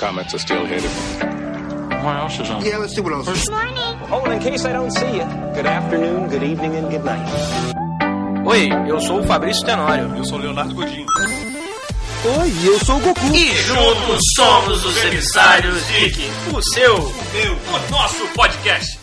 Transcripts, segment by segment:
comments are still headed. What else is on? Yeah, let's see what else. is. Oh, and in case I don't see you, good afternoon, good evening, and good night. Oi, eu sou o Fabrício Tenório. Eu sou o Leonardo Godinho. Oi, eu sou o Goku. E juntos somos os emissários Geek, o seu, o meu, o nosso podcast.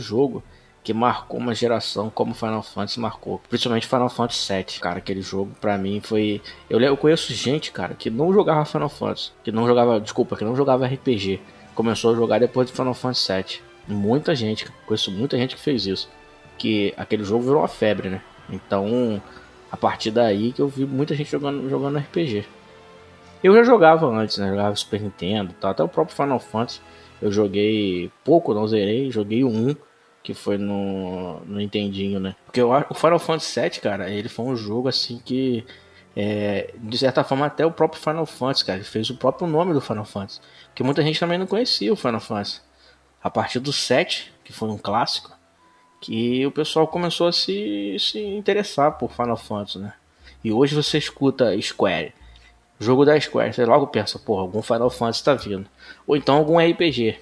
Um jogo que marcou uma geração como Final Fantasy marcou. Principalmente Final Fantasy VII. Cara, aquele jogo pra mim foi. Eu, eu conheço gente, cara, que não jogava Final Fantasy. Que não jogava. Desculpa, que não jogava RPG. Começou a jogar depois de Final Fantasy VII. Muita gente, conheço muita gente que fez isso. Que aquele jogo virou uma febre, né? Então, a partir daí que eu vi muita gente jogando, jogando RPG. Eu já jogava antes, né? Jogava Super Nintendo, tal, até o próprio Final Fantasy. Eu joguei pouco, não zerei, joguei 1, que foi no, no Nintendinho, né? Porque eu, acho- o Final Fantasy VII, cara, ele foi um jogo assim que, é, de certa forma, até o próprio Final Fantasy, cara, ele fez o próprio nome do Final Fantasy. Porque muita gente também não conhecia o Final Fantasy. A partir do 7, que foi um clássico, que o pessoal começou a se, se interessar por Final Fantasy, né? E hoje você escuta Square, jogo da Square, você logo pensa, pô, algum Final Fantasy tá vindo. Ou então algum RPG.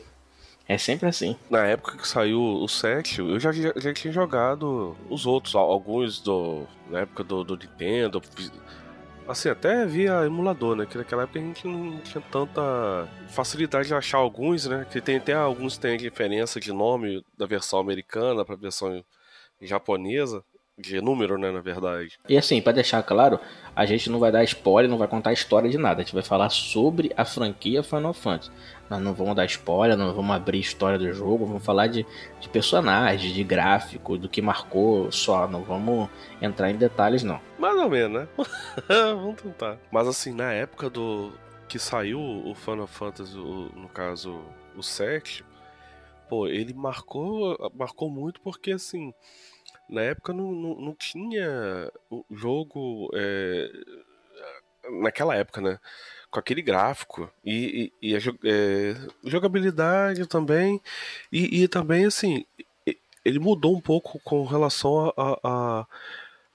É sempre assim. Na época que saiu o 7, eu já, já, já tinha jogado os outros, al- alguns do. Na época do, do Nintendo. Assim, até via emulador, né? Que naquela época a gente não tinha tanta facilidade de achar alguns, né? Que tem até alguns têm diferença de nome da versão americana pra versão japonesa. De número, né, na verdade. E assim, pra deixar claro, a gente não vai dar spoiler, não vai contar a história de nada. A gente vai falar sobre a franquia Final Fantasy. Nós não vamos dar spoiler, não vamos abrir história do jogo, vamos falar de, de personagens, de gráfico, do que marcou só. Não vamos entrar em detalhes, não. Mais ou menos, né? Vamos tentar. Mas assim, na época do que saiu o Final Fantasy, o- no caso o 7, pô, ele marcou, marcou muito porque assim, na época não, não, não tinha jogo é, naquela época, né? Com aquele gráfico e, e, e a é, jogabilidade também e, e também assim ele mudou um pouco com relação a, a,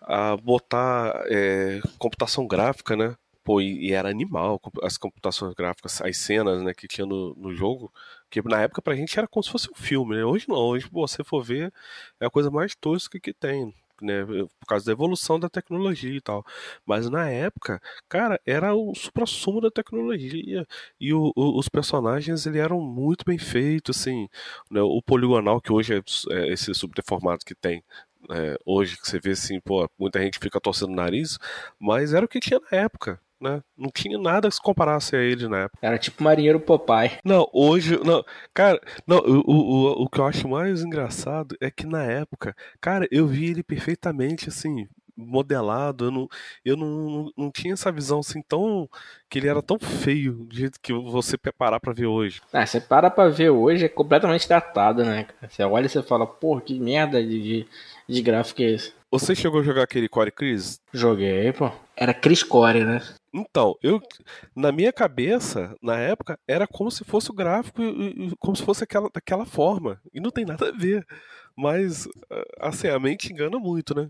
a botar é, computação gráfica, né? Pô, e era animal as computações gráficas, as cenas né, que tinha no, no jogo, que na época pra gente era como se fosse um filme, né? Hoje não, hoje pô, você for ver, é a coisa mais tosca que tem, né? Por causa da evolução da tecnologia e tal. Mas na época, cara, era o supra-sumo da tecnologia. E o- o- os personagens, ele eram muito bem feitos, assim. né? O poligonal, que hoje é, é esse subdeformado que tem, é, hoje, que você vê assim, pô, muita gente fica torcendo o nariz, mas era o que tinha na época, né? Não tinha nada que se comparasse a ele na época. Era tipo Marinheiro Popeye. Não, hoje, não, cara, não, o, o, o, que eu acho mais engraçado é que na época, cara, eu vi ele perfeitamente, assim, modelado, eu não, eu não, não tinha essa visão, assim, tão, que ele era tão feio, do jeito que você parar pra ver hoje. Ah, você para pra ver hoje, é completamente datado, né? Você olha e você fala, porra, que merda de, de, de gráfico é esse? Você chegou a jogar aquele Core Chris? Joguei, pô. Era Chris Core, né? Então, eu na minha cabeça, na época, era como se fosse o gráfico, como se fosse aquela, daquela forma. E não tem nada a ver. Mas, ah, assim, a mente engana muito, né?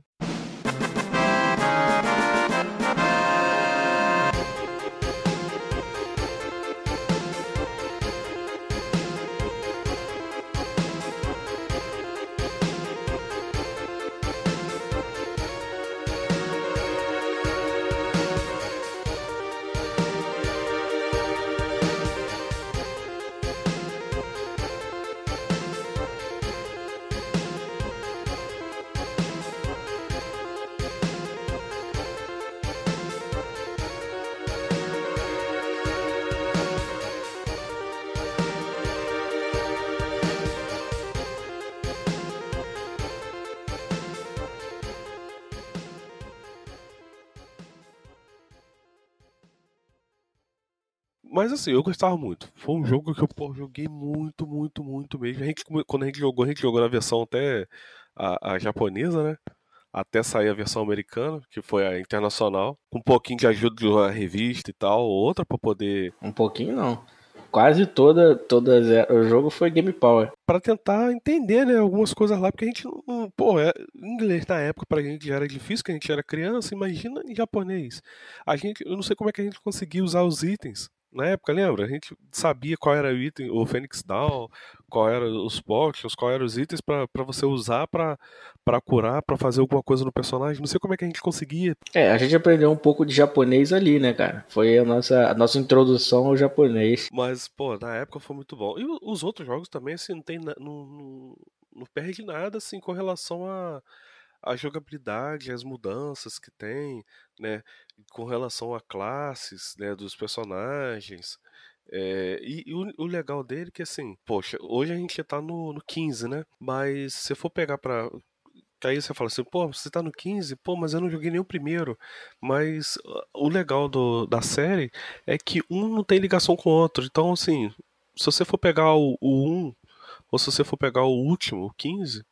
Mas assim, eu gostava muito. Foi um jogo que eu pô, joguei muito, muito, muito mesmo. A gente, quando a gente jogou, a gente jogou na versão até a, a japonesa, né? Até sair a versão americana, que foi a internacional, com um pouquinho de ajuda de uma revista e tal, outra para poder. Um pouquinho não quase toda, todas o jogo foi Game Power. Para tentar entender, né, algumas coisas lá, porque a gente não, pô, é, inglês na época pra gente já era difícil, que a gente era criança, imagina em japonês. A gente, eu não sei como é que a gente conseguia usar os itens na época, lembra? A gente sabia qual era o item, o Phoenix Down, qual eram os potions, qual eram os itens para você usar para curar, para fazer alguma coisa no personagem. Não sei como é que a gente conseguia. É, a gente aprendeu um pouco de japonês ali, né, cara? Foi a nossa, a nossa introdução ao japonês. Mas, pô, na época foi muito bom. E os outros jogos também, assim, não tem. Não, não, não perde nada, assim, com relação a a jogabilidade, as mudanças que tem, né, com relação a classes, né, dos personagens. É, e, e o, o, legal dele é que assim, poxa, hoje a gente tá no, no 15, né? Mas se for pegar pra. Aí você fala assim, pô, você tá no 15? Pô, mas eu não joguei nem o primeiro. Mas o legal do, da série é que um não tem ligação com o outro. Então, assim, se você for pegar o, o 1, ou se você for pegar o último, o 15,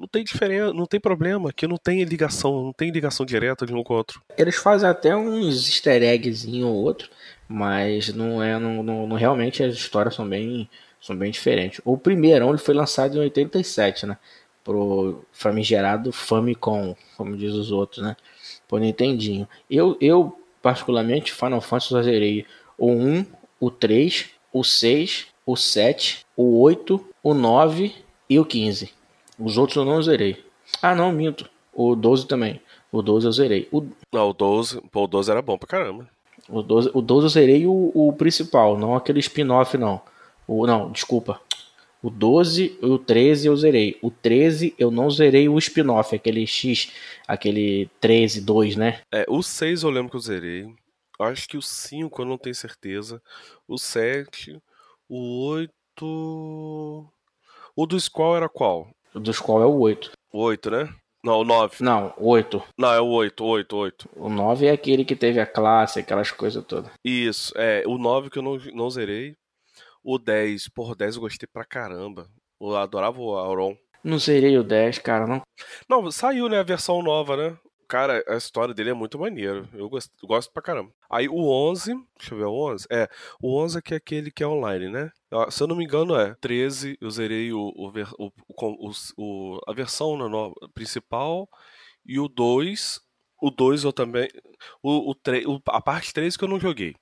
não tem diferença, não tem problema, que não tem ligação, não tem ligação direta de um com o outro. Eles fazem até uns easter eggzinho ou outro, mas não é, não, não, não, realmente as histórias são bem, são bem diferentes. O primeiro ele foi lançado em 87, né? Pro famigerado Famicom, como diz os outros, né? Por Nintendinho. Eu, eu particularmente, Final Fantasy eu zerei o 1, o 3, o 6, o 7, o 8, o 9 e o 15. Os outros eu não zerei. Ah, não, minto. O 12 também. O 12 eu zerei. O... Não, o 12, pô, o 12 era bom pra caramba. O 12, o 12 eu zerei o, o principal, não aquele spin-off, não. O, não, desculpa. O 12 e o 13 eu zerei. O 13 eu não zerei o spin-off, aquele X, aquele 13, 2, né? É, o 6 eu lembro que eu zerei. Acho que o 5 eu não tenho certeza. O 7, o 8. O do Squall era qual? Dos qual é o 8. O 8, né? Não, o 9. Não, o 8. Não, é o 8, 8, 8. O 9 é aquele que teve a classe, aquelas coisas todas. Isso, é. O 9 que eu não, não zerei. O 10, porra, o 10 eu gostei pra caramba. Eu adorava o Auron. Não zerei o 10, cara, não. Não, saiu, né, a versão nova, né? Cara, a história dele é muito maneiro. Eu gosto, gosto pra caramba. Aí o 11, deixa eu ver, o 11? É, o 11 é que é aquele que é online, né? Se eu não me engano é 13, eu zerei o, o, o, o a versão né, no, principal e o 2, o 2 eu também, o, o, 3, a parte 3 que eu não joguei.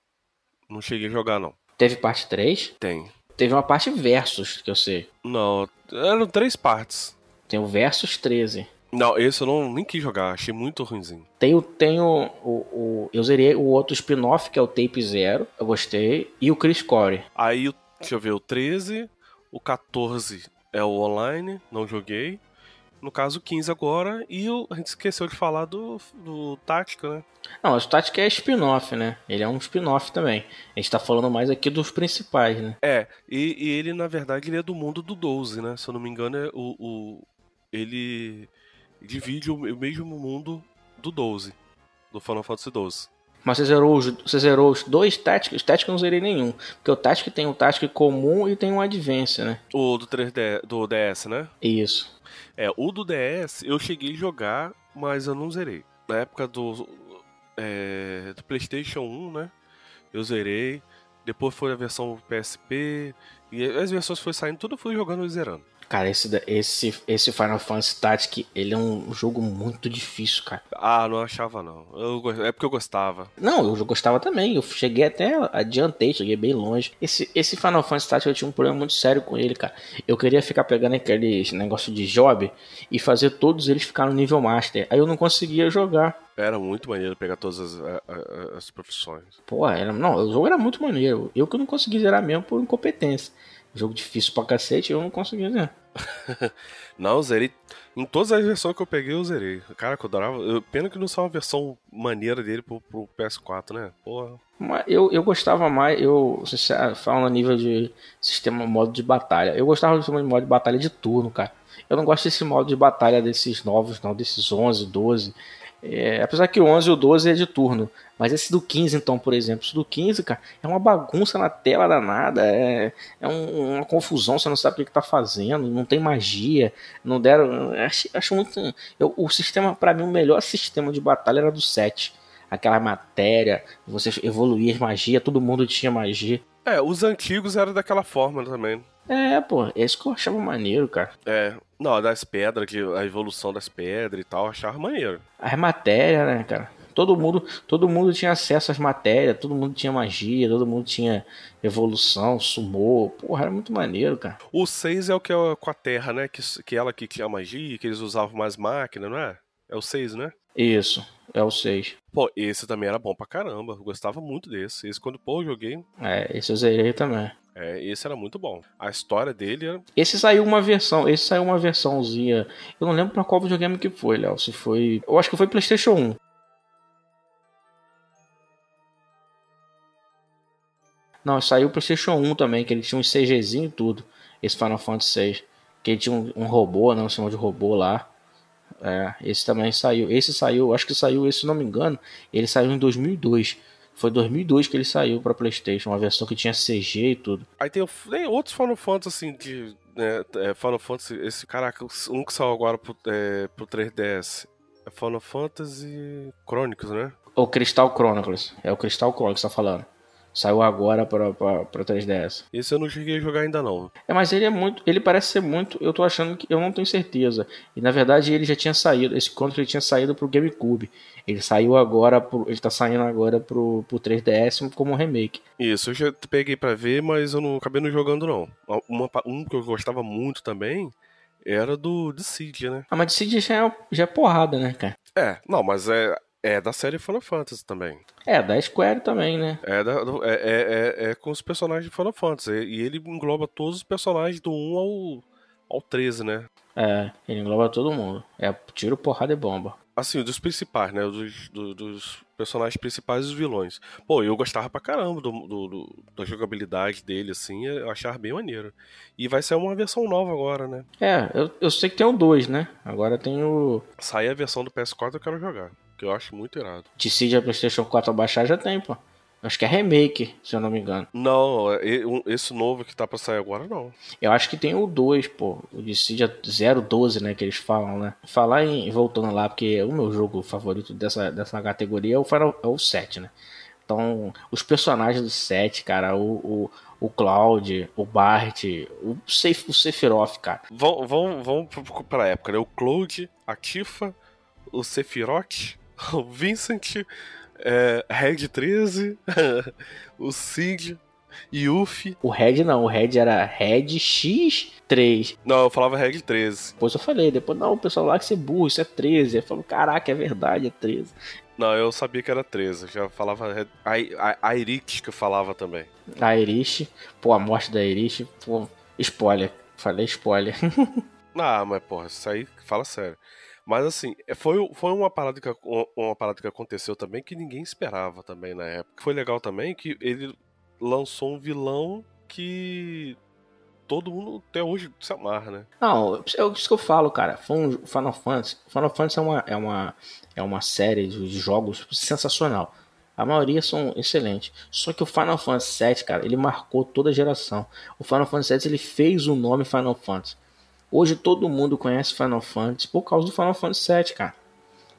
Não cheguei a jogar não. Teve parte 3? Tem. Teve uma parte versus, que eu sei. Não, eram três partes. Tem o versus 13. Não, esse eu não, nem quis jogar, achei muito ruimzinho. Tem, tem o, o, Eu zerei o outro spin-off, que é o Tape Zero, eu gostei, e o Chris Core. Aí, deixa eu ver, o 13, o 14 é o online, não joguei. No caso, o 15 agora, e o, a gente esqueceu de falar do, do Tática, né? Não, o Tática é spin-off, né? Ele é um spin-off também. A gente tá falando mais aqui dos principais, né? É, e, e, ele, na verdade, ele é do mundo do 12, né? Se eu não me engano, é o, o ele divide o mesmo mundo do 12, do Final Fantasy 12. Mas você zerou os, você zerou os dois Tactics? Tactics eu não zerei nenhum. Porque o Tactic tem um Tactic comum e tem um Advance, né? O do 3D, do DS, né? Isso. É, o do DS eu cheguei a jogar, mas eu não zerei. Na época do, é, do PlayStation 1, né? Eu zerei. Depois foi a versão PSP. E as versões foi saindo, tudo eu fui jogando e zerando. Cara, esse, esse, esse Final Fantasy Tactic, ele é um jogo muito difícil, cara. Ah, não achava não. Eu, é porque eu gostava. Não, eu gostava também. Eu cheguei até, adiantei, cheguei bem longe. Esse, esse Final Fantasy Tactic, eu tinha um problema muito sério com ele, cara. Eu queria ficar pegando aquele negócio de job e fazer todos eles ficar no nível Master. Aí eu não conseguia jogar. Era muito maneiro pegar todas as, as, as profissões. Pô, era, não, o jogo era muito maneiro. Eu que não consegui zerar mesmo por incompetência. Jogo difícil pra cacete, eu não consegui zerar. não, zerei. Em todas as versões que eu peguei, eu zerei. Cara, que eu adorava. Eu, pena que não saiu uma versão maneira dele pro, pro PS4, né? Porra. Mas eu, eu gostava mais, eu falando a nível de sistema modo de batalha. Eu gostava do sistema de modo de batalha de turno, cara. Eu não gosto desse modo de batalha desses novos, não, desses 11, 12. É, apesar que o 11 e o 12 é de turno. Mas esse do 15, então, por exemplo, esse do 15, cara, é uma bagunça na tela danada. É, é um, uma confusão, você não sabe o que, está fazendo, não tem magia. Não deram. Acho, acho muito. Eu, o sistema, para mim, o melhor sistema de batalha era do 7. Aquela matéria, você evoluía as magias, todo mundo tinha magia. É, os antigos eram daquela forma também. É, pô, é isso que eu achava maneiro, cara. É, não, das pedras, que a evolução das pedras e tal, eu achava maneiro. As matérias, né, cara? Todo mundo, todo mundo tinha acesso às matérias, todo mundo tinha magia, todo mundo tinha evolução, sumô. Porra, era muito maneiro, cara. O 6 é o que é com a Terra, né? Que, que ela que tinha magia, que eles usavam mais máquina, não é? É o 6, né? Isso, é o 6. Pô, esse também era bom pra caramba. Eu gostava muito desse. Esse quando, pô, eu joguei. É, esse eu zerei também. É, esse era muito bom. A história dele era. Esse saiu uma versão, esse saiu uma versãozinha. Eu não lembro pra qual videogame que foi, Léo. Se foi. Eu acho que foi PlayStation 1. Não, saiu o PlayStation 1 também, que ele tinha um CGzinho e tudo. Esse Final Fantasy 6. Que ele tinha um, um robô, não, chamou de robô lá. É, esse também saiu. Esse saiu, acho que saiu, esse, se não me engano, ele saiu em 2002. Foi 2002 que ele saiu para PlayStation, uma versão que tinha CG e tudo. Aí tem, tem outros Final Fantasy assim de né, é, Final Fantasy, esse caraca, um que saiu agora pro, é, pro 3DS. É Final Fantasy Chronicles, né? O Crystal Chronicles. É o Crystal Chronicles que tá falando. Saiu agora pra, pra, pra 3DS. Esse eu não cheguei a jogar ainda não. É, mas ele é muito. Ele parece ser muito. Eu tô achando que. Eu não tenho certeza. E na verdade ele já tinha saído. Esse controle tinha saído pro GameCube. Ele saiu agora. Pro, ele tá saindo agora pro, pro 3DS como remake. Isso, eu já peguei para ver, mas eu não acabei não jogando não. Uma, um que eu gostava muito também era do Dissidia, né? Ah, mas Dissidia já é, já é porrada, né, cara? É, não, mas é é da série Final Fantasy também. É, da Square também, né? É, da, é, é, é, é, com os personagens de Final Fantasy. E ele engloba todos os personagens do 1 ao, ao 13, né? É, ele engloba todo mundo. É tiro, porrada e bomba. Assim, dos principais, né? Dos, do, dos personagens principais e os vilões. Pô, eu gostava pra caramba do, do, do, da jogabilidade dele, assim, eu achava bem maneiro. E vai ser uma versão nova agora, né? É, eu, eu sei que tem o 2, né? Agora tem o. Sair a versão do PS4 eu quero jogar que eu acho muito irado. Dissidia PlayStation 4 a baixar já tem, pô. Acho que é remake, se eu não me engano. Não, esse novo que tá pra sair agora, não. Eu acho que tem o 2, pô. O Dissidia 012, né? Que eles falam, né? Falar em. Voltando lá, porque o meu jogo favorito dessa, dessa categoria é o, Final, é o 7, né? Então, os personagens do 7, cara, o, o, o Cloud, o Bart, o, Sef, o Sephiroth, cara. Vamos, vamos, vamos pra época, né? O Cloud, a Tifa, o Sephiroth o Vincent, é, Red 13, o Cid, Yuffie. O Red não, o Red era Red X3. Não, eu falava Red 13. Depois eu falei, depois, não, o pessoal lá que você é burro, isso é 13. Eu falo, caraca, é verdade, é 13. Não, eu sabia que era 13, eu já falava a, a, a Irish que eu falava também. A Irish, pô, a morte da Irish, pô, spoiler, falei spoiler. ah, mas porra, isso aí fala sério. Mas assim, é, foi, foi uma, parada que, uma parada que aconteceu também que ninguém esperava também na época. Foi legal também que ele lançou um vilão que todo mundo até hoje se amarra, né? Não, é isso que eu falo, cara. Final Fantasy. Final Fantasy é uma, é uma, é uma série de jogos sensacional. A maioria são excelentes. Só que o Final Fantasy VII, cara, ele marcou toda a geração. O Final Fantasy VII ele fez o nome Final Fantasy. Hoje todo mundo conhece Final Fantasy por causa do Final Fantasy VII, cara.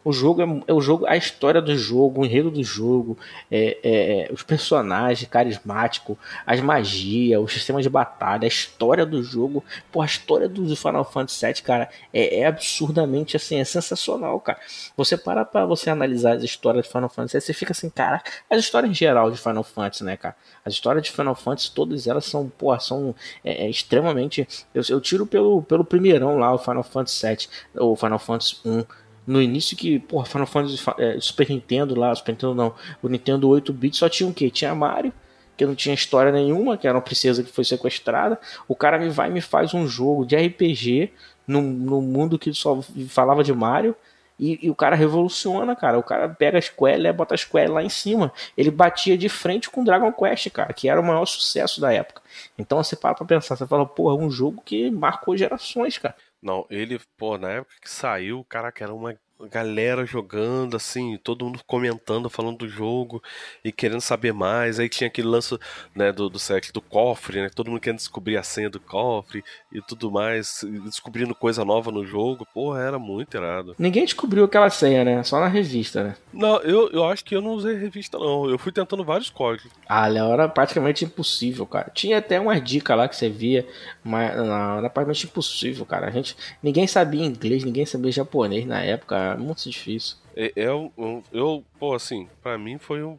O jogo é, é, o jogo, a história do jogo, o enredo do jogo, é, é, é os personagens carismáticos, as magias, o sistema de batalha, a história do jogo. Pô, a história do Final Fantasy VII, cara, é, é absurdamente assim, é sensacional, cara. Você para pra você analisar as histórias de Final Fantasy, você fica assim, cara, as histórias em geral de Final Fantasy, né, cara? As histórias de Final Fantasy, todas elas são, pô, são é, extremamente. Eu, eu tiro pelo, pelo primeirão lá, o Final Fantasy VII, ou Final Fantasy 1 no início que, porra, Final Fantasy é, Super Nintendo lá, Super Nintendo não, o Nintendo 8-bit só tinha o quê? Tinha Mario, que não tinha história nenhuma, que era uma princesa que foi sequestrada. O cara me vai e me faz um jogo de RPG no, no mundo que só falava de Mario. E, e, o cara revoluciona, cara. O cara pega a Square e bota a Square lá em cima. Ele batia de frente com Dragon Quest, cara, que era o maior sucesso da época. Então você para pra pensar, você fala, porra, é um jogo que marcou gerações, cara. Não, ele, pô, na época que saiu, cara, que era uma galera jogando, assim, todo mundo comentando, falando do jogo e querendo saber mais. Aí tinha aquele lance né, do, do set do cofre, né? Todo mundo querendo descobrir a senha do cofre e tudo mais, descobrindo coisa nova no jogo. Porra, era muito irado. Ninguém descobriu aquela senha, né? Só na revista, né? Não, eu, eu acho que eu não usei revista, não. Eu fui tentando vários códigos. Ah, Léo, era praticamente impossível, cara. Tinha até umas dicas lá que você via, mas não, era praticamente impossível, cara. A gente, ninguém sabia inglês, ninguém sabia japonês na época, era muito difícil. É, é um, eu, pô, assim, para mim foi um,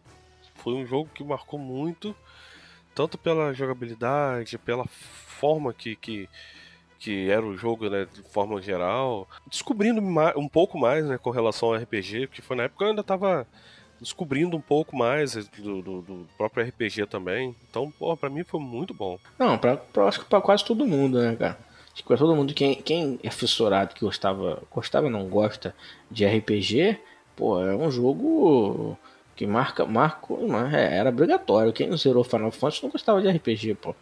foi um jogo que marcou muito, tanto pela jogabilidade, pela forma que, que, que era o jogo, né, de forma geral, descobrindo um pouco mais, né, com relação ao RPG, porque foi na época que eu ainda tava descobrindo um pouco mais do, do, do próprio RPG também. Então, pô, pra mim foi muito bom. Não, pra, pra, acho que pra quase todo mundo, né, cara? Acho que pra todo mundo, quem, quem é fissurado, que gostava, gostava não gosta de RPG, pô, é um jogo que marca, marca, é, era obrigatório. Quem não zerou Final Fantasy não gostava de RPG, pô.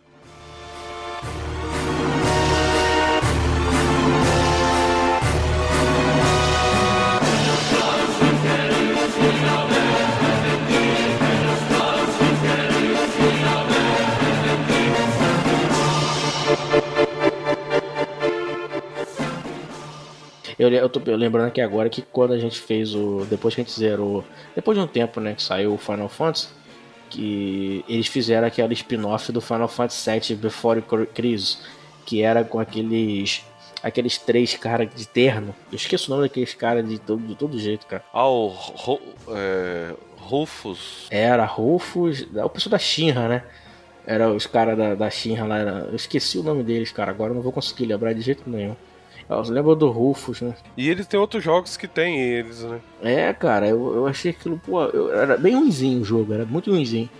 Eu, eu tô lembrando aqui agora que quando a gente fez o. Depois que a gente zerou. Depois de um tempo, né, que saiu o Final Fantasy, que eles fizeram aquele spin-off do Final Fantasy VII Before Crisis, que era com aqueles. Aqueles três caras de terno. Eu esqueço o nome daqueles caras de todo, de todo jeito, cara. Ah, o. Ro, é, Rufus. Era, Rufus. O pessoal da Shinra, né? Era os caras da, da Shinra lá. Era, eu esqueci o nome deles, cara. Agora eu não vou conseguir lembrar de jeito nenhum. Você lembra do Rufus, né? E eles têm outros jogos que tem eles, né? É, cara, eu, eu achei aquilo, pô, eu, era bem ruimzinho o jogo, era muito ruimzinho.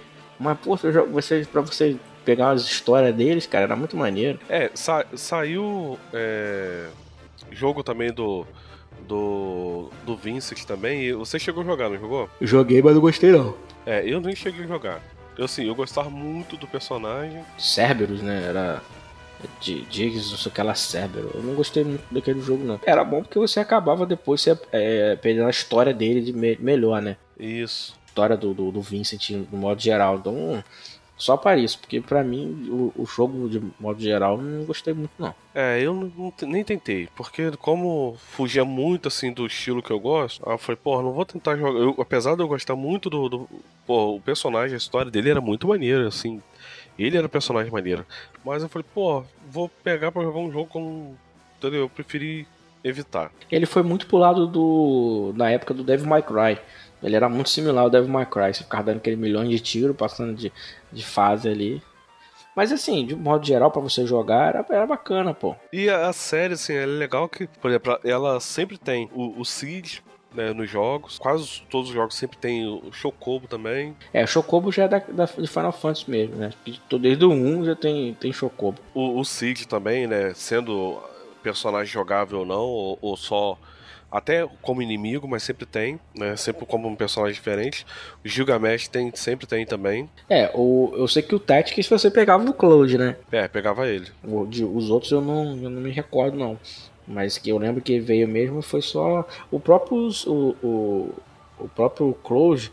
Mas, pô, você, pra você pegar as histórias deles, cara, era muito maneiro. É, sa saiu é, jogo também do, do, do Vincent também. E você chegou a jogar, não jogou? Eu joguei, mas não gostei não. É, eu nem cheguei a jogar. Eu, assim, eu gostava muito do personagem. Cerberus, né? Era de Diggs, não sei o que lá, Cerberus. Eu não gostei muito daquele jogo, não. Era bom porque você acabava depois você, é, perdendo a história dele de me melhor, né? Isso. história do, do, do, Vincent no modo geral. Então, só para isso, porque para mim o, o, jogo de modo geral não gostei muito, não. É, eu não, não, nem tentei, porque como fugia muito assim do estilo que eu gosto, eu falei, pô, não vou tentar jogar. Eu, apesar de eu gostar muito do, do. Pô, o personagem, a história dele era muito maneira, assim ele era o personagem maneiro. Mas eu falei, pô, vou pegar pra jogar um jogo como. Entendeu? Eu preferi evitar. Ele foi muito pro lado do. na época do Devil May Cry. Ele era muito similar ao Devil May Cry. Você ficava dando aquele milhão de tiro, passando de, de fase ali. Mas assim, de modo geral, para você jogar, era, era bacana, pô. E a, série, assim, é legal que, por exemplo, ela sempre tem o, o Seed, né, nos jogos. Quase todos os jogos sempre tem o Chocobo também. É, o Chocobo já é da, da, de Final Fantasy mesmo, né? Desde o 1 já tem, tem Chocobo. O, o Cid também, né? Sendo personagem jogável ou não, ou, ou só até como inimigo, mas sempre tem, né? Sempre como um personagem diferente. O Gilgamesh tem, sempre tem também. É, o, eu sei que o Tactics você pegava no Cloud, né? É, pegava ele. O, de, os outros eu não, eu não me recordo, não. Mas que eu lembro que veio mesmo foi só o próprio o, o, o próprio Close,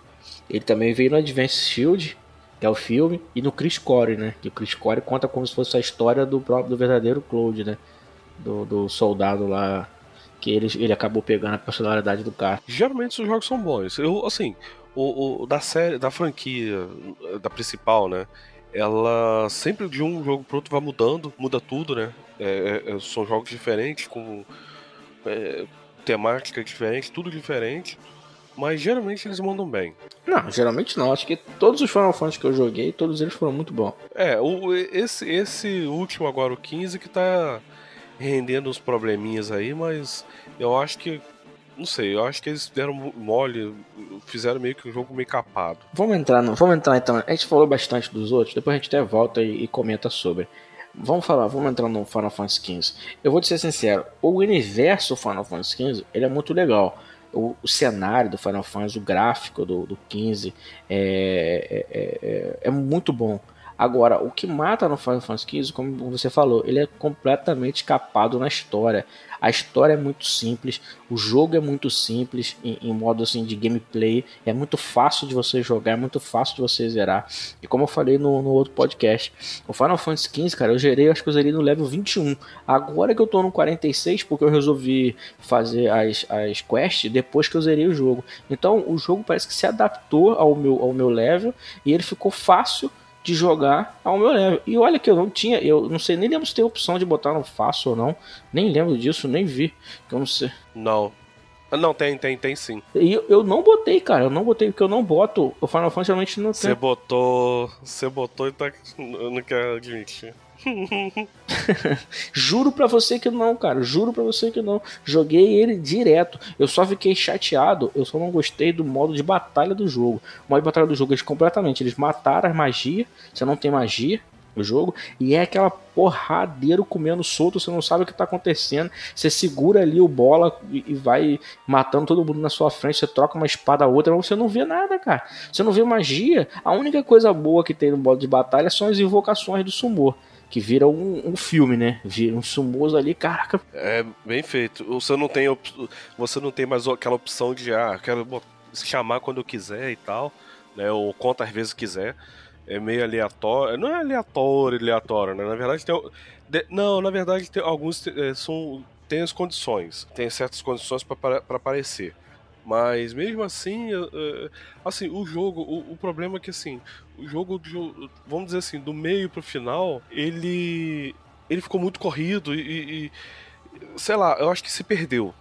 ele também veio no Advance Shield, que é o filme, e no Chris Core, né? Que o Chris Core conta como se fosse a história do próprio do verdadeiro Cloud, né? Do, do soldado lá que ele, ele acabou pegando a personalidade do cara. Geralmente os jogos são bons. Eu assim, o, o da série, da franquia, da principal, né? Ela sempre de um jogo pro outro vai mudando, muda tudo, né? É, é, são jogos diferentes, com é, temática diferente, tudo diferente. Mas geralmente eles mandam bem. Não, geralmente não. Acho que todos os Final Fantasy que eu joguei, todos eles foram muito bons. É, o, esse, esse último agora, o 15, que tá rendendo uns probleminhas aí, mas eu acho que. Não sei, eu acho que eles deram mole, fizeram meio que um jogo meio capado. Vamos entrar, no, vamos entrar então. A gente falou bastante dos outros, depois a gente até volta e, e comenta sobre. Vamos falar, vamos entrar no Final Fantasy XV. Eu vou te ser sincero, o universo Final Fantasy XV ele é muito legal. O, o cenário do Final Fantasy, o gráfico do, do 15 é, é, é, é muito bom. Agora, o que mata no Final Fantasy XV, como você falou, ele é completamente capado na história. A história é muito simples, o jogo é muito simples em, em, modo assim de gameplay, é muito fácil de você jogar, é muito fácil de você zerar. E como eu falei no, no outro podcast, o Final Fantasy XV, cara, eu gerei, que eu zerei no level 21. Agora que eu tô no 46, porque eu resolvi fazer as, as quests depois que eu zerei o jogo. Então o jogo parece que se adaptou ao meu, ao meu level e ele ficou fácil de jogar ao meu level. E olha que eu não tinha, eu não sei, nem lembro se tem opção de botar no fácil ou não. Nem lembro disso, nem vi. Que eu não sei. Não. Ah, não, tem, tem, tem sim. E eu, eu não botei, cara. Eu não botei, porque eu não boto. O Final Fantasy realmente não tem. Você botou. Você botou e tá. Eu não quero admitir. Juro pra você que não, cara. Juro pra você que não. Joguei ele direto. Eu só fiquei chateado. Eu só não gostei do modo de batalha do jogo. O modo de batalha do jogo, eles completamente. Eles mataram as magias. Você não tem magia no jogo. E é aquela porradeiro comendo solto. Você não sabe o que tá acontecendo. Você segura ali o bola e vai matando todo mundo na sua frente. Você troca uma espada a outra. Mas você não vê nada, cara. Você não vê magia. A única coisa boa que tem no modo de batalha são as invocações do Sumor que vira um, um, filme, né? Vira um sumoso ali, caraca. É bem feito. Você não tem, você não tem mais aquela opção de ah, quero chamar quando eu quiser e tal, né? Ou quantas vezes quiser. É meio aleatório. Não é aleatório, aleatório, né? Na verdade tem. Não, na verdade tem alguns é, são tem as condições, tem certas condições para aparecer. Mas mesmo assim, assim, o jogo, o, o, problema é que assim, o jogo, vamos dizer assim, do meio pro final, ele ele ficou muito corrido e, e sei lá, eu acho que se perdeu.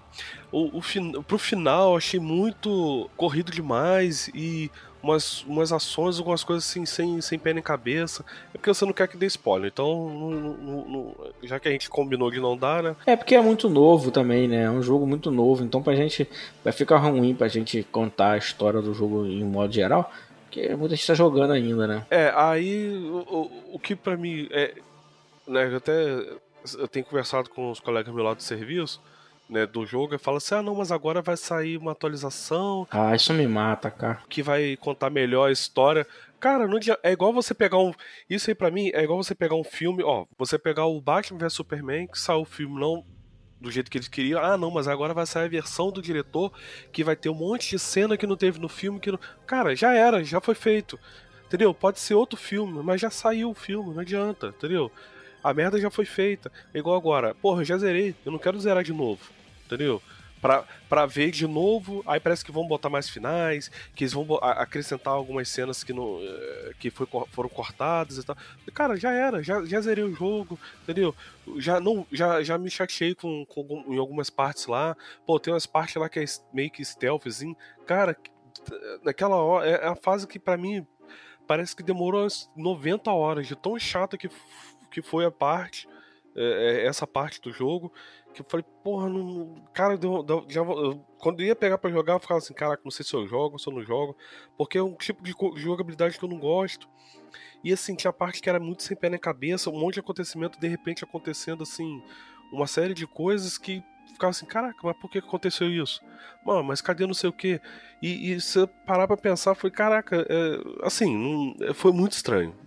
O, o, pro final, achei muito corrido demais e umas, umas ações, algumas coisas assim, sem, sem pé nem cabeça. É porque você não quer que dê spoiler. Então, não, não, não, já que a gente combinou de não dar, né? É porque é muito novo também, né? É um jogo muito novo. Então, pra gente. Vai ficar ruim pra gente contar a história do jogo em modo geral. Porque muita gente tá jogando ainda, né? É, aí o, o, que pra mim é. Né, eu até eu tenho conversado com os colegas meus lá do serviço né, do jogo e fala assim: ah, não, mas agora vai sair uma atualização. Ah, isso me mata, cara. Que vai contar melhor a história. Cara, não é igual você pegar um. Isso aí pra mim é igual você pegar um filme, ó. Você pegar o Batman vs Superman, que saiu o filme não do jeito que eles queriam. Ah, não, mas agora vai sair a versão do diretor que vai ter um monte de cena que não teve no filme. que não... Cara, já era, já foi feito. Entendeu? Pode ser outro filme, mas já saiu o filme, não adianta, entendeu? A merda já foi feita. É igual agora. Porra, já zerei. Eu não quero zerar de novo. Entendeu? Pra, pra ver de novo, aí parece que vão botar mais finais, que eles vão acrescentar algumas cenas que, não, eh, que foi, foram cortadas e tal. Cara, já era, já, já zerei o jogo, entendeu? Já, não, já, já me chateei com, com, em algumas partes lá. Pô, tem umas partes lá que é meio que stealthzinho. Cara, naquela hora, é, é a fase que para mim parece que demorou umas 90 horas, de tão chata que que foi a parte, é, é, essa parte do jogo, que eu falei, porra, não, cara, deu, deu, já, eu, quando eu ia pegar para jogar, eu ficava assim, caraca, não sei se eu jogo, se eu não jogo, porque é um tipo de jogabilidade que eu não gosto. E assim, tinha parte que era muito sem pé na cabeça, um monte de acontecimento de repente acontecendo assim, uma série de coisas que ficava assim, caraca, mas por que aconteceu isso? Mano, mas cadê não sei o que? E, e se eu parar pra pensar, foi, caraca, é, assim, não, foi muito estranho.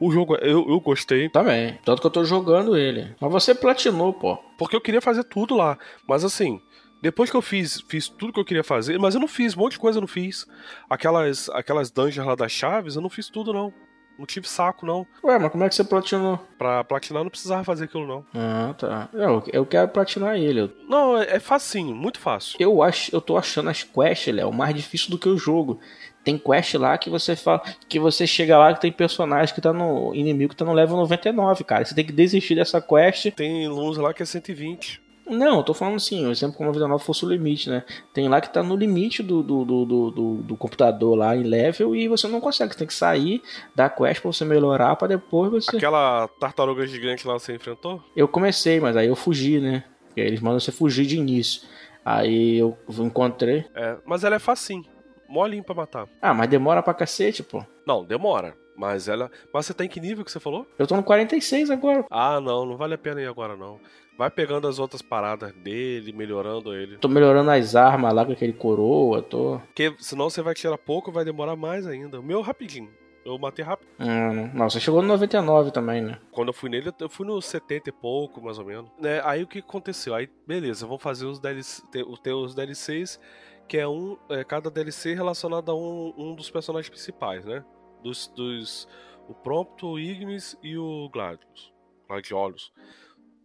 O jogo, eu, eu gostei. Também. Tanto que eu tô jogando ele. Mas você platinou, pô. Porque eu queria fazer tudo lá. Mas assim, depois que eu fiz, fiz tudo que eu queria fazer, mas eu não fiz, um monte de coisa eu não fiz. Aquelas, aquelas dungeons lá das chaves, eu não fiz tudo, não. Não tive saco, não. Ué, mas como é que você platinou? Pra platinar não precisava fazer aquilo, não. Ah, tá. Eu, eu quero platinar ele. Não, é, é facinho, muito fácil. Eu acho, eu tô achando as quests, Léo, mais difícil do que o jogo. Tem quest lá que você fala que você chega lá que tem personagem que tá no inimigo que tá no level 99, cara. Você tem que desistir dessa quest. Tem uns lá que é 120. Não, eu tô falando assim, o exemplo como a vida nova fosse o limite, né? Tem lá que tá no limite do, do, do, do, do computador lá em level e você não consegue. Você tem que sair da quest pra você melhorar pra depois você. Aquela tartaruga gigante lá você enfrentou? Eu comecei, mas aí eu fugi, né? Porque eles mandam você fugir de início. Aí eu encontrei. É, mas ela é facinho molinho pra matar. Ah, mas demora pra cacete, pô. Não, demora. Mas ela. Mas você tá em que nível que você falou? Eu tô no 46 agora. Ah, não, não vale a pena ir agora não. Vai pegando as outras paradas dele, melhorando ele. Tô melhorando as armas lá com aquele coroa, tô. Porque senão você vai tirar pouco, vai demorar mais ainda. O meu rapidinho. Eu matei rápido. Hum, não, você chegou no 99 também, né? Quando eu fui nele, eu fui no 70 e pouco, mais ou menos. Né? Aí o que aconteceu? Aí, beleza, vamos fazer os DLC, ter os DLCs, que é um. É, cada DLC relacionado a um, um dos personagens principais, né? Dos. dos o Prompto, o Ignis e o Gladius. Gladiolus.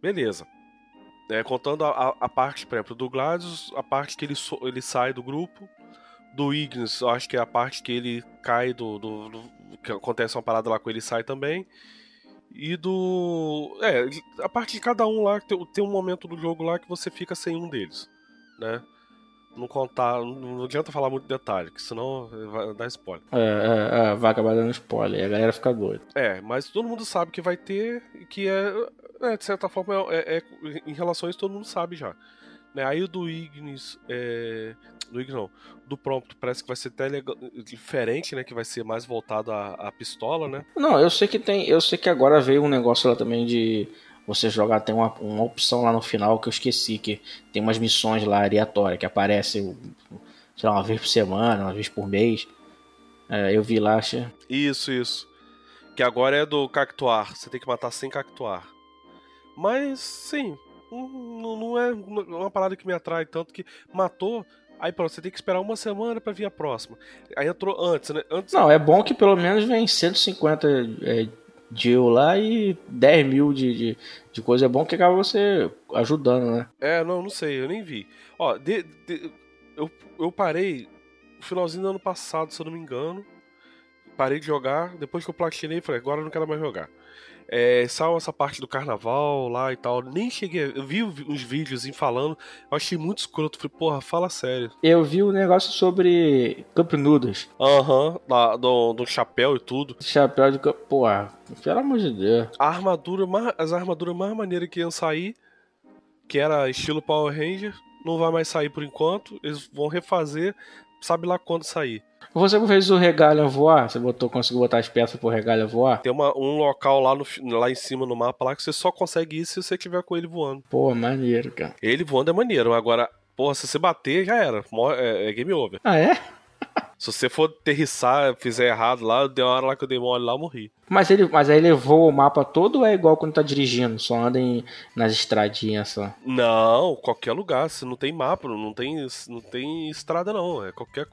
Beleza. É, contando a, a, parte, por exemplo, do Gladius, a parte que ele, so, ele sai do grupo. Do Ignis, acho que é a parte que ele cai do, do, do que acontece uma parada lá com ele sai também. E do. É, a parte de cada um lá, tem, tem um momento do jogo lá que você fica sem um deles, né? Não contar, não adianta falar muito detalhe, que senão vai dar spoiler. É, é, é, vai acabar dando spoiler, a galera fica doida. É, mas todo mundo sabe que vai ter, que é, é de certa forma, é, é, em relação a isso todo mundo sabe já. Né? Aí o do Ignis, é, do Ignis não, do Prompto parece que vai ser até legal, diferente, né? Que vai ser mais voltado à, à pistola, né? Não, eu sei que tem, eu sei que agora veio um negócio lá também de você jogar, tem uma, uma opção lá no final que eu esqueci, que tem umas missões lá aleatórias que aparecem, sei lá, uma vez por semana, uma vez por mês. É, eu vi lá, achei. Isso, isso. Que agora é do Cactuar, você tem que matar sem Cactuar. Mas, sim, não, não é uma parada que me atrai tanto que matou. Aí pronto, você tem que esperar uma semana para vir a próxima. Aí entrou antes, né? Antes... Não, é bom que pelo menos vem 150 é, de eu lá e 10 mil de, de, de, coisa. É bom que acaba você ajudando, né? É, não, não sei, eu nem vi. Ó, de, de, eu, eu parei no finalzinho do ano passado, se eu não me engano. Parei de jogar, depois que eu platinei, falei, agora eu não quero mais jogar. É, essa parte do carnaval lá e tal. Nem cheguei. Eu vi uns vídeos falando. Eu achei muito escroto. Falei, porra, fala sério. Eu vi um negócio sobre Camp Nudas. Aham, uhum, do, do chapéu e tudo. Chapéu de. Porra, pelo amor de Deus. A armadura, as armaduras mais maneiras que iam sair, que era estilo Power Ranger, não vai mais sair por enquanto. Eles vão refazer, sabe lá quando sair. Você fez o regalho voar? Você botou, conseguiu botar as peças pro regalho voar? Tem uma, um local lá, no, lá em cima no mapa lá que você só consegue ir se você tiver com ele voando. Pô, maneiro, cara. Ele voando é maneiro. Agora, porra, se você bater, já era. É, é game over. Ah, é? Se você for aterrissar, fizer errado lá, deu uma hora lá que eu dei mole lá, eu morri. Mas, ele, mas aí ele voa o mapa todo ou é igual quando tá dirigindo? Só anda em, nas estradinhas só? Não, qualquer lugar. Se não tem mapa, não tem, não tem estrada não. É qualquer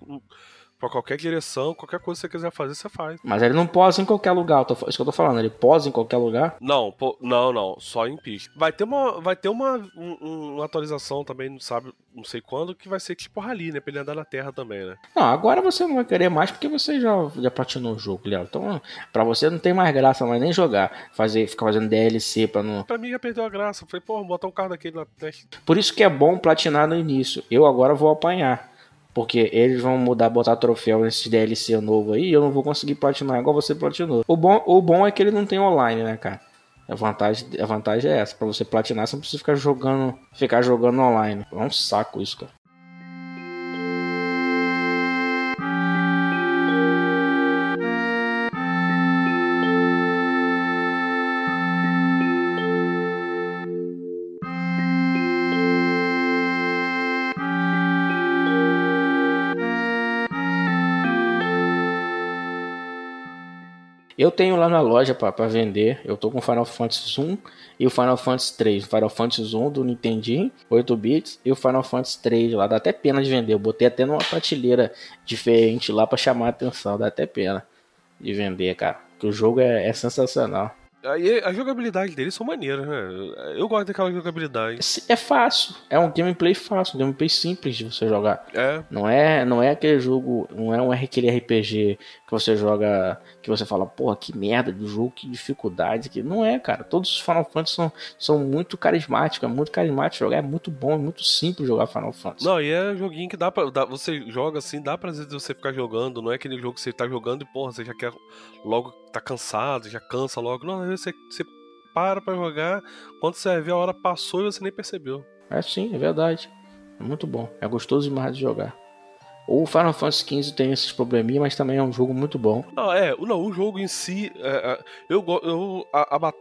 Pra qualquer direção, qualquer coisa que você quiser fazer, você faz. Mas ele não posa em qualquer lugar, tô, isso que eu tô falando, ele posa em qualquer lugar? Não, po, não, não, só em pista. Vai ter uma, vai ter uma, um, uma atualização também, não sabe, não sei quando, que vai ser tipo rally, né, pra ele andar na terra também, né? Não, agora você não vai querer mais porque você já, já platinou o jogo, Léo. Então, pra você não tem mais graça mais nem jogar, fazer, ficar fazendo DLC pra não... Pra mim já perdeu a graça, eu falei, pô, botar um carro daquele na testa. Por isso que é bom platinar no início. Eu agora vou apanhar. Porque eles vão mudar, botar troféu nesse DLC novo aí e eu não vou conseguir platinar igual você platinou. O bom, o bom é que ele não tem online, né, cara? A vantagem, a vantagem é essa. Pra você platinar, você não precisa ficar jogando, ficar jogando online. É um saco isso, cara. Eu tenho lá na loja para vender. Eu tô com o Final Fantasy 1 e o Final Fantasy 3. O Final Fantasy 1 do Nintendinho, 8 bits, e o Final Fantasy 3 lá. Dá até pena de vender. Eu botei até numa prateleira diferente lá para chamar a atenção. Dá até pena de vender, cara. Porque o jogo é, é sensacional. A, jogabilidade deles são maneiras, né? Eu gosto daquela jogabilidade. É fácil, é um gameplay fácil, um gameplay simples de você jogar. É. Não é, não é aquele jogo, não é um aquele RPG que você joga, que você fala, porra, que merda do jogo, que dificuldade, que não é, cara. Todos os Final Fantasy são, são muito carismáticos, é muito carismático jogar, é muito bom, é muito simples jogar Final Fantasy. Não, e é joguinho que dá pra, dá, você joga assim, dá pra vezes você ficar jogando, não é aquele jogo que você tá jogando e porra, você já quer logo tá cansado, já cansa logo. Não, você, você para pra jogar, quando você vê a hora passou e você nem percebeu. É sim, é verdade. É muito bom. É gostoso demais de jogar. O Final Fantasy XV tem esses probleminhas, mas também é um jogo muito bom. Não, é, não, o jogo em si, é, é, eu, eu a, a,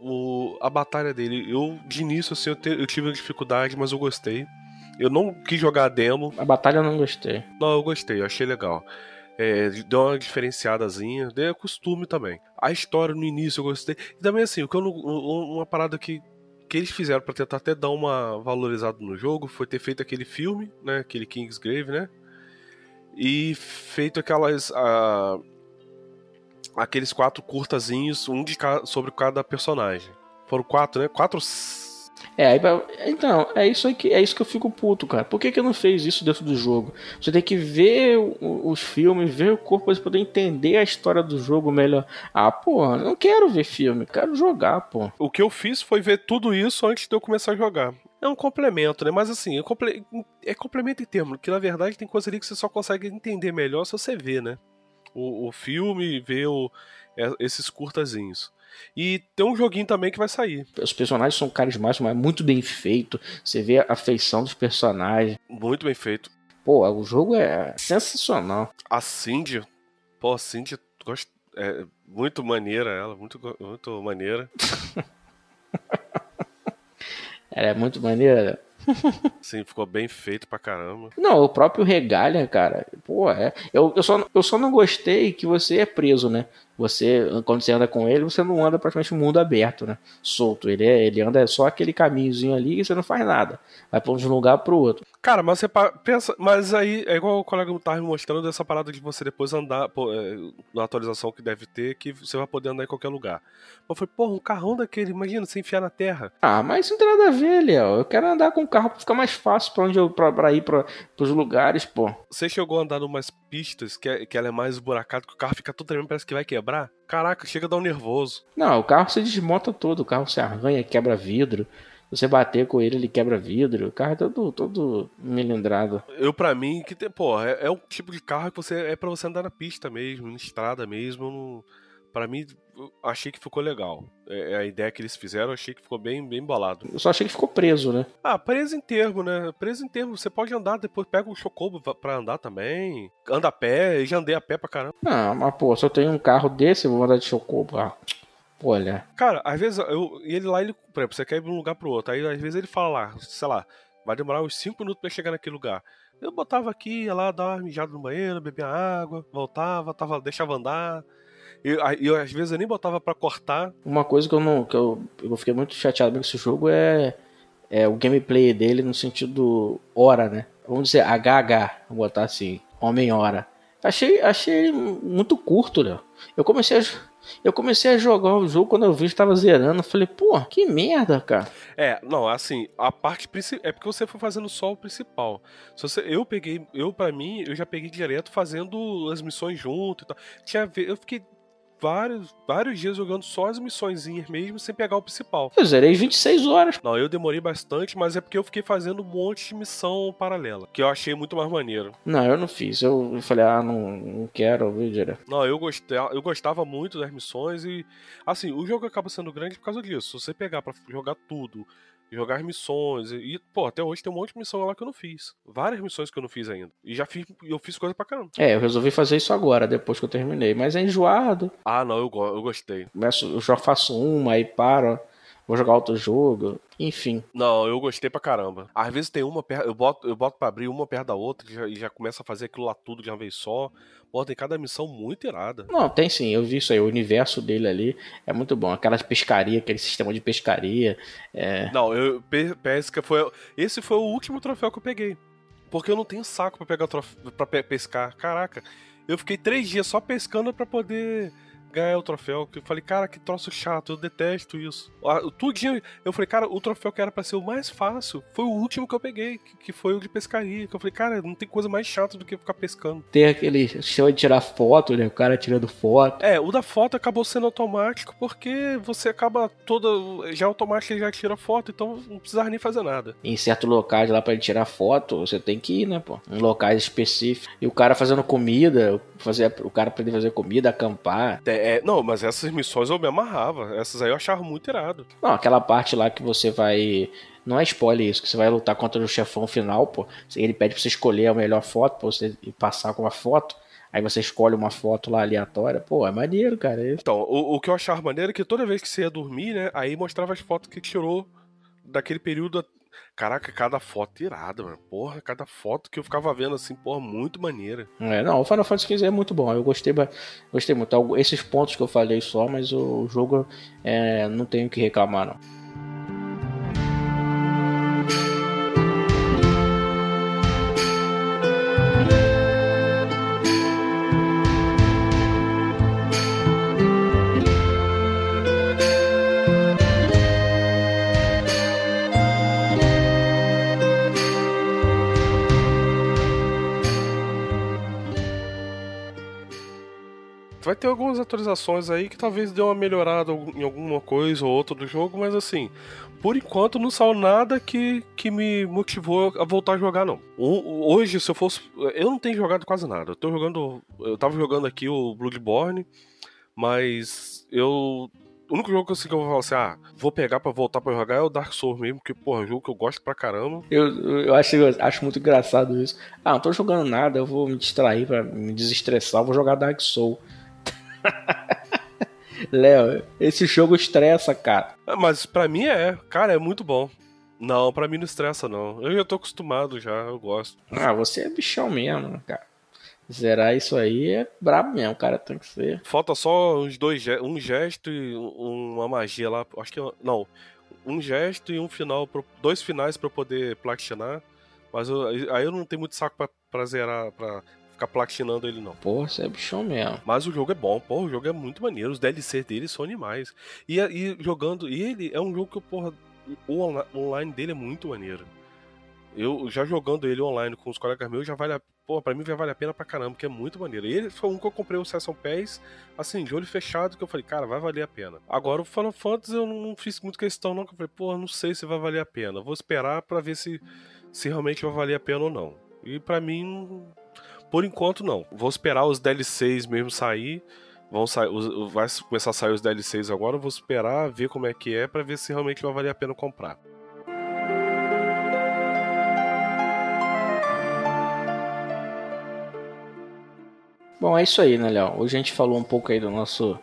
o, a batalha dele, eu de início assim, eu, te, eu tive dificuldade, mas eu gostei. Eu não quis jogar a demo. A batalha eu não gostei. Não, eu gostei, eu achei legal. É, deu uma diferenciadazinha, deu costume também. A história no início eu gostei. E também assim, o que eu não, uma parada que, que eles fizeram para tentar até dar uma valorizada no jogo foi ter feito aquele filme, né? Aquele Kingsgrave, né? E feito aquelas. Aqueles quatro curtazinhos, um de cada, sobre cada personagem. Foram quatro, né? Quatro é, então, é isso aí que é isso que eu fico puto, cara. Por que, que não fez isso dentro do jogo? Você tem que ver os filmes, ver o corpo para poder entender a história do jogo melhor. Ah, porra, não quero ver filme, quero jogar, pô. O que eu fiz foi ver tudo isso antes de eu começar a jogar. É um complemento, né? Mas assim, é, é complemento em termos, que na verdade tem coisa ali que você só consegue entender melhor se você vê, né? O, o filme, ver o... É, esses curtazinhos. E tem um joguinho também que vai sair. Os personagens são carismáticos, mas muito bem feito. Você vê a feição dos personagens. Muito bem feito. Pô, o jogo é sensacional. A Cindy, pô, a Cindy gosto, é muito maneira ela, muito, muito maneira. ela é muito maneira. Sim, ficou bem feito pra caramba. Não, o próprio Regalia, cara. Pô, é. Eu, eu, só, eu só não gostei que você é preso, né? Você, quando você anda com ele, você não anda praticamente o mundo aberto, né? Solto. Ele, é, ele anda só aquele caminhozinho ali e você não faz nada. Vai pra um lugar pro outro. Cara, mas você pensa. Mas aí é igual o colega tava me mostrando dessa parada de você depois andar. Pô, é, na atualização que deve ter, que você vai poder andar em qualquer lugar. Eu falei, porra, um carrão daquele, imagina, você enfiar na terra. Ah, mas isso não tem nada a ver, Léo. Eu quero andar com o carro pra ficar mais fácil pra, onde eu, pra ir pra, pros lugares, pô. Você chegou a andar numas pistas que, é, que ela é mais esburacada, que o carro fica todo tremendo, parece que vai quebrar? Caraca, chega a dar um nervoso. Não, o carro se desmonta todo, o carro se arranha, quebra vidro. Se você bater com ele, ele quebra vidro. O carro é todo, todo melindrado. Eu, pra mim, que tem, pô, é, é o tipo de carro que você é para você andar na pista mesmo, na estrada mesmo. Para mim, achei que ficou legal. É, é, a ideia que eles fizeram, achei que ficou bem, bem bolado. Eu só achei que ficou preso, né? Ah, preso em termo, né? Preso em termo. Você pode andar, depois pega um chocobo pra andar também. Anda a pé, eu já andei a pé pra caramba. Ah, mas pô, se eu tenho um carro desse, eu vou andar de chocobo. Ah, olha. Cara, às vezes, eu, ele lá, ele, por exemplo, você quer ir de um lugar pro outro. Aí às vezes ele fala lá, sei lá, vai demorar uns 5 minutos pra chegar naquele lugar. Eu botava aqui, ia lá, dar uma mijada no banheiro, bebia água, voltava, tava, deixava andar. Eu, eu, às vezes eu nem botava para cortar. Uma coisa que eu não. que eu, eu fiquei muito chateado com esse jogo é, é o gameplay dele no sentido hora, né? Vamos dizer HH, vou botar assim, Homem-Hora. Achei, achei muito curto, né? Eu comecei a, eu comecei a jogar o jogo quando eu vi que estava zerando. Eu falei, pô, que merda, cara. É, não, assim, a parte principal. É porque você foi fazendo só o principal. Se você, eu peguei, eu para mim, eu já peguei direto fazendo as missões junto e tal. Tinha, eu fiquei vários, vários dias jogando só as missõezinhas mesmo, sem pegar o principal. Eu zerei 26 horas. Não, eu demorei bastante, mas é porque eu fiquei fazendo um monte de missão paralela, que eu achei muito mais maneiro. Não, eu não fiz. Eu falei, ah, não, não quero ver direto. Não, eu, gostei, eu gostava muito das missões e, assim, o jogo acaba sendo grande por causa disso. Se você pegar para jogar tudo jogar missões. E, pô, até hoje tem um monte de missão lá que eu não fiz. Várias missões que eu não fiz ainda. E já fiz, eu fiz coisa pra caramba. É, eu resolvi fazer isso agora, depois que eu terminei. Mas é enjoado. Ah, não, eu, eu gostei. Eu já faço uma, aí paro. Vou jogar outro jogo, enfim. Não, eu gostei pra caramba. Às vezes tem uma eu boto, eu boto pra abrir uma perto da outra e já, já começa a fazer aquilo lá tudo de uma vez só. Pô, tem cada missão muito irada. Não, tem sim, eu vi isso aí. O universo dele ali é muito bom. Aquelas pescaria, aquele sistema de pescaria. É... Não, eu, pesca foi. Esse foi o último troféu que eu peguei. Porque eu não tenho saco para pegar troféu, pra pescar. Caraca, eu fiquei três dias só pescando para poder ganhar o troféu. Que eu falei, cara, que troço chato, eu detesto isso. Tudinho, eu falei, cara, o troféu que era pra ser o mais fácil foi o último que eu peguei, que, foi o de pescaria. Que eu falei, cara, não tem coisa mais chata do que ficar pescando. Tem aquele sistema de tirar foto, né? O cara tirando foto. É, o da foto acabou sendo automático porque você acaba toda. Já automático já tira foto, então não precisava nem fazer nada. Em certos locais lá pra ele tirar foto, você tem que ir, né, pô? Em locais específicos. E o cara fazendo comida, fazer, o cara pra fazer comida, acampar. É, é, não, mas essas missões eu me amarrava. Essas aí eu achava muito irado. Não, aquela parte lá que você vai. Não é spoiler isso, que você vai lutar contra o chefão final, pô. Ele pede pra você escolher a melhor foto, pra você passar com uma foto. Aí você escolhe uma foto lá aleatória. Pô, é maneiro, cara. Então, o, o que eu achava maneiro é que toda vez que você ia dormir, né? Aí mostrava as fotos que tirou daquele período Caraca, cada foto irada, mano. Porra, cada foto que eu ficava vendo assim, porra, muito maneira. É, não, o Final Fantasy XV é muito bom. Eu gostei, gostei muito. Esses pontos que eu falei só, mas o jogo é, não tenho que reclamar, não. Vai ter algumas atualizações aí que talvez dê uma melhorada em alguma coisa ou outra do jogo, mas assim, por enquanto não saiu nada que, que me motivou a voltar a jogar, não. Hoje, se eu fosse. Eu não tenho jogado quase nada. Eu tô jogando. Eu tava jogando aqui o Bloodborne, mas eu. O único jogo assim, que eu vou falar assim, ah, vou pegar pra voltar pra jogar é o Dark Souls mesmo, porque, porra, é um jogo que eu gosto pra caramba. Eu, eu acho, eu acho muito engraçado isso. Ah, não tô jogando nada, eu vou me distrair pra me desestressar, eu vou jogar Dark Souls. Léo, esse jogo estressa, cara. É, mas para mim é, cara, é muito bom. Não, para mim não estressa, não. Eu já tô acostumado já, eu gosto. Ah, você é bichão mesmo, cara. Zerar isso aí é brabo mesmo, cara, tem que ser. Falta só uns dois um gesto e uma magia lá, acho que não, um gesto e um final, dois finais para poder platinar. Mas eu, aí eu não tenho muito saco pra, pra zerar, pra ficar platinando ele, não. Porra, você é bichão mesmo. Mas o jogo é bom, porra, o jogo é muito maneiro. Os DLC dele são animais. E, e jogando. E ele é um jogo que, porra, o online dele é muito maneiro. Eu já jogando ele online com os colegas meus, já vale a. Pô, pra mim já vale a pena pra caramba, porque é muito maneiro. E ele foi um que eu comprei o Session Pass, assim, de olho fechado, que eu falei, cara, vai valer a pena. Agora o Final Fantasy eu não fiz muito questão, não, que eu falei, pô, não sei se vai valer a pena. Vou esperar para ver se, se realmente vai valer a pena ou não. E para mim, por enquanto, não. Vou esperar os DLCs mesmo sair. Vão sair, vai começar a sair os DLCs agora. Vou esperar, ver como é que é, para ver se realmente vai valer a pena comprar. Bom, é isso aí, né, Léo? Hoje a gente falou um pouco aí do nosso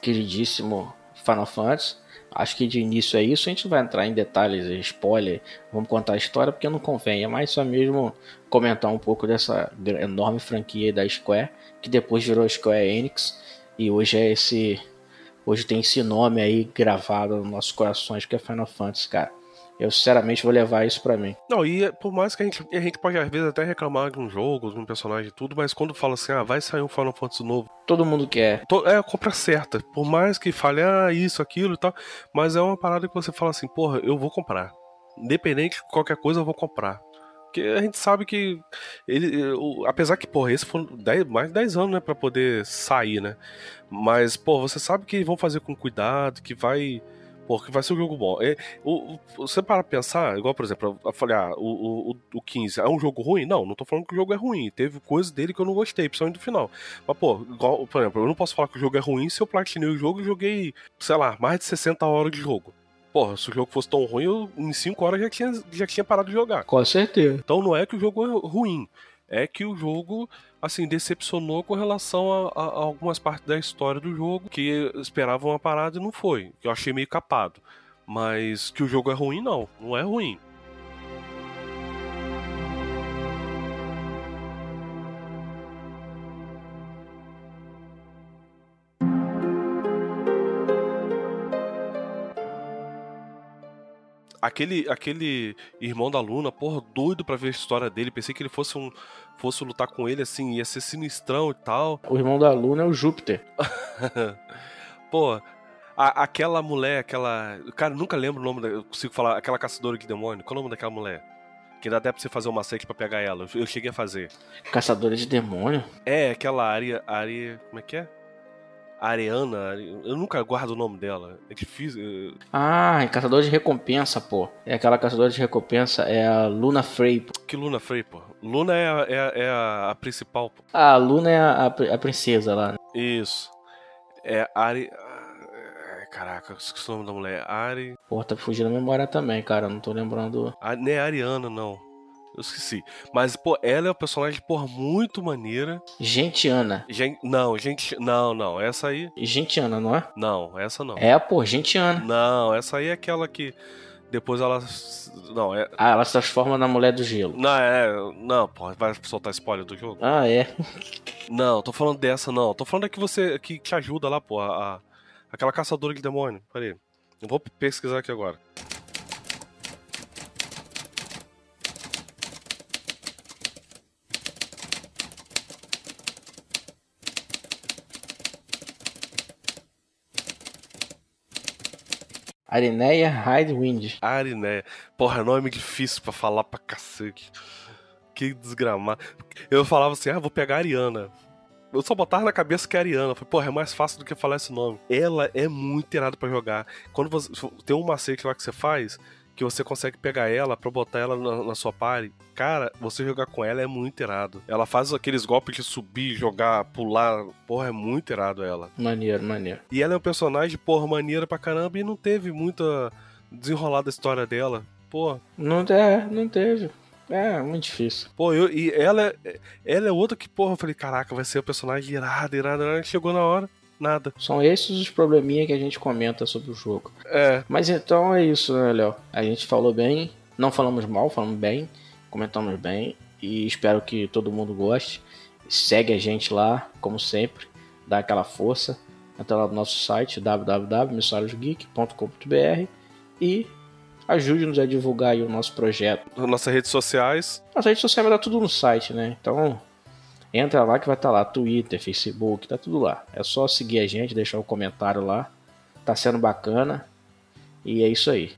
queridíssimo Final Fantasy. Acho que de início é isso. A gente vai entrar em detalhes, spoiler, vamos contar a história porque não convém. É mais só mesmo comentar um pouco dessa enorme franquia da Square, que depois virou Square Enix e hoje é esse, hoje tem esse nome aí gravado nos nossos corações que é Final Fantasy, cara. Eu sinceramente vou levar isso para mim. Não, e por mais que a gente, a gente pode às vezes até reclamar de um jogo, de um personagem e tudo, mas quando fala assim, ah, vai sair um Final Fantasy novo. Todo mundo quer. É a compra certa. Por mais que fale, ah, isso, aquilo e tal. Mas é uma parada que você fala assim, porra, eu vou comprar. Independente de qualquer coisa, eu vou comprar. Porque a gente sabe que ele, apesar que, porra, esse foi dez, mais de 10 anos, né, para poder sair, né? Mas, pô, você sabe que vão fazer com cuidado, que vai porque vai ser um jogo bom. É, o, o, você para pensar, igual, por exemplo, eu falei, ah, o, o, o 15 é um jogo ruim? Não, não tô falando que o jogo é ruim. Teve coisas dele que eu não gostei, principalmente do final. Mas, pô, igual, por exemplo, eu não posso falar que o jogo é ruim se eu platinei o jogo e joguei, sei lá, mais de 60 horas de jogo. Porra, se o jogo fosse tão ruim, eu em 5 horas já tinha, já tinha parado de jogar. Com certeza. Então não é que o jogo é ruim é que o jogo assim decepcionou com relação a, a, a, algumas partes da história do jogo que esperavam uma parada e não foi. Que eu achei meio capado. Mas que o jogo é ruim, não. Não é ruim. Aquele, aquele irmão da Luna, porra, doido pra ver a história dele. Pensei que ele fosse um. Fosse lutar com ele assim, ia ser sinistrão e tal. O irmão da Luna é o Júpiter. Pô, a, aquela mulher, aquela. Cara, nunca lembro o nome da. Eu consigo falar. Aquela caçadora de demônio. Qual é o nome daquela mulher? Que dá até pra você fazer um macete pra pegar ela. Eu, eu cheguei a fazer. Caçadora de demônio? É, aquela área. área. Como é que é? Ariana, eu nunca guardo o nome dela. É difícil. Ah, é caçador de recompensa, pô. É aquela caçadora de recompensa, é a Luna Frey, pô. Que Luna Frey, pô? Luna é a, é é a, a principal, pô. Ah, a Luna é a, a princesa lá. Né? Isso. É Ari. Caraca, esqueci o nome da mulher. Ari. Pô, tá fugindo a memória também, cara. Não tô lembrando. A, não é Ariana, não. Eu esqueci. Mas, pô, ela é uma personagem, porra, muito maneira. Gentiana. Gen... Não, gente. Não, não. Essa aí. Gentiana, não é? Não, essa não. É, pô, Gentiana. Não, essa aí é aquela que depois ela. Não, é. Ah, ela se transforma na mulher do gelo. Não, é. Não, pô, vai soltar spoiler do jogo? Ah, é. Não, tô falando dessa, não. Tô falando da que você. que te ajuda lá, pô. A, aquela caçadora de demônio. Pera aí. Eu vou pesquisar aqui agora. Arineia Hidewind. Ariné. Porra, nome difícil pra falar pra cacete. Que desgramado. Eu falava assim, ah, vou pegar a Ariana. Eu só botava na cabeça que é a Ariana. Falei, porra, é mais fácil do que falar esse nome. Ela é muito irada pra jogar. Quando você. Tem um macete lá que você faz, que você consegue pegar ela pra botar ela na, na, sua party. Cara, você jogar com ela é muito irado. Ela faz aqueles golpes de subir, jogar, pular. Porra, é muito irado ela. Maneiro, maneiro. E ela é um personagem, porra, maneira pra caramba e não teve muita desenrolada a história dela. Pô. Não, é, não teve. É, muito difícil. Pô, eu, e ela, ela é outra que, porra, eu falei, caraca, vai ser o um personagem irado, irado, irado. Chegou na hora, nada. São esses os probleminhas que a gente comenta sobre o jogo. É. Mas então é isso, né, Léo? A gente falou bem, não falamos mal, falamos bem, comentamos bem. E espero que todo mundo goste. Segue a gente lá, como sempre, dá aquela força. Entra lá no nosso site www.missariosgeek.com.br e ajude-nos a divulgar o nosso projeto. Nossas redes sociais. Nossa rede social vai dar tudo no site, né? Então, entra lá que vai estar tá lá, Twitter, Facebook, tá tudo lá. É só seguir a gente, deixar o um comentário lá. Tá sendo bacana. E é isso aí.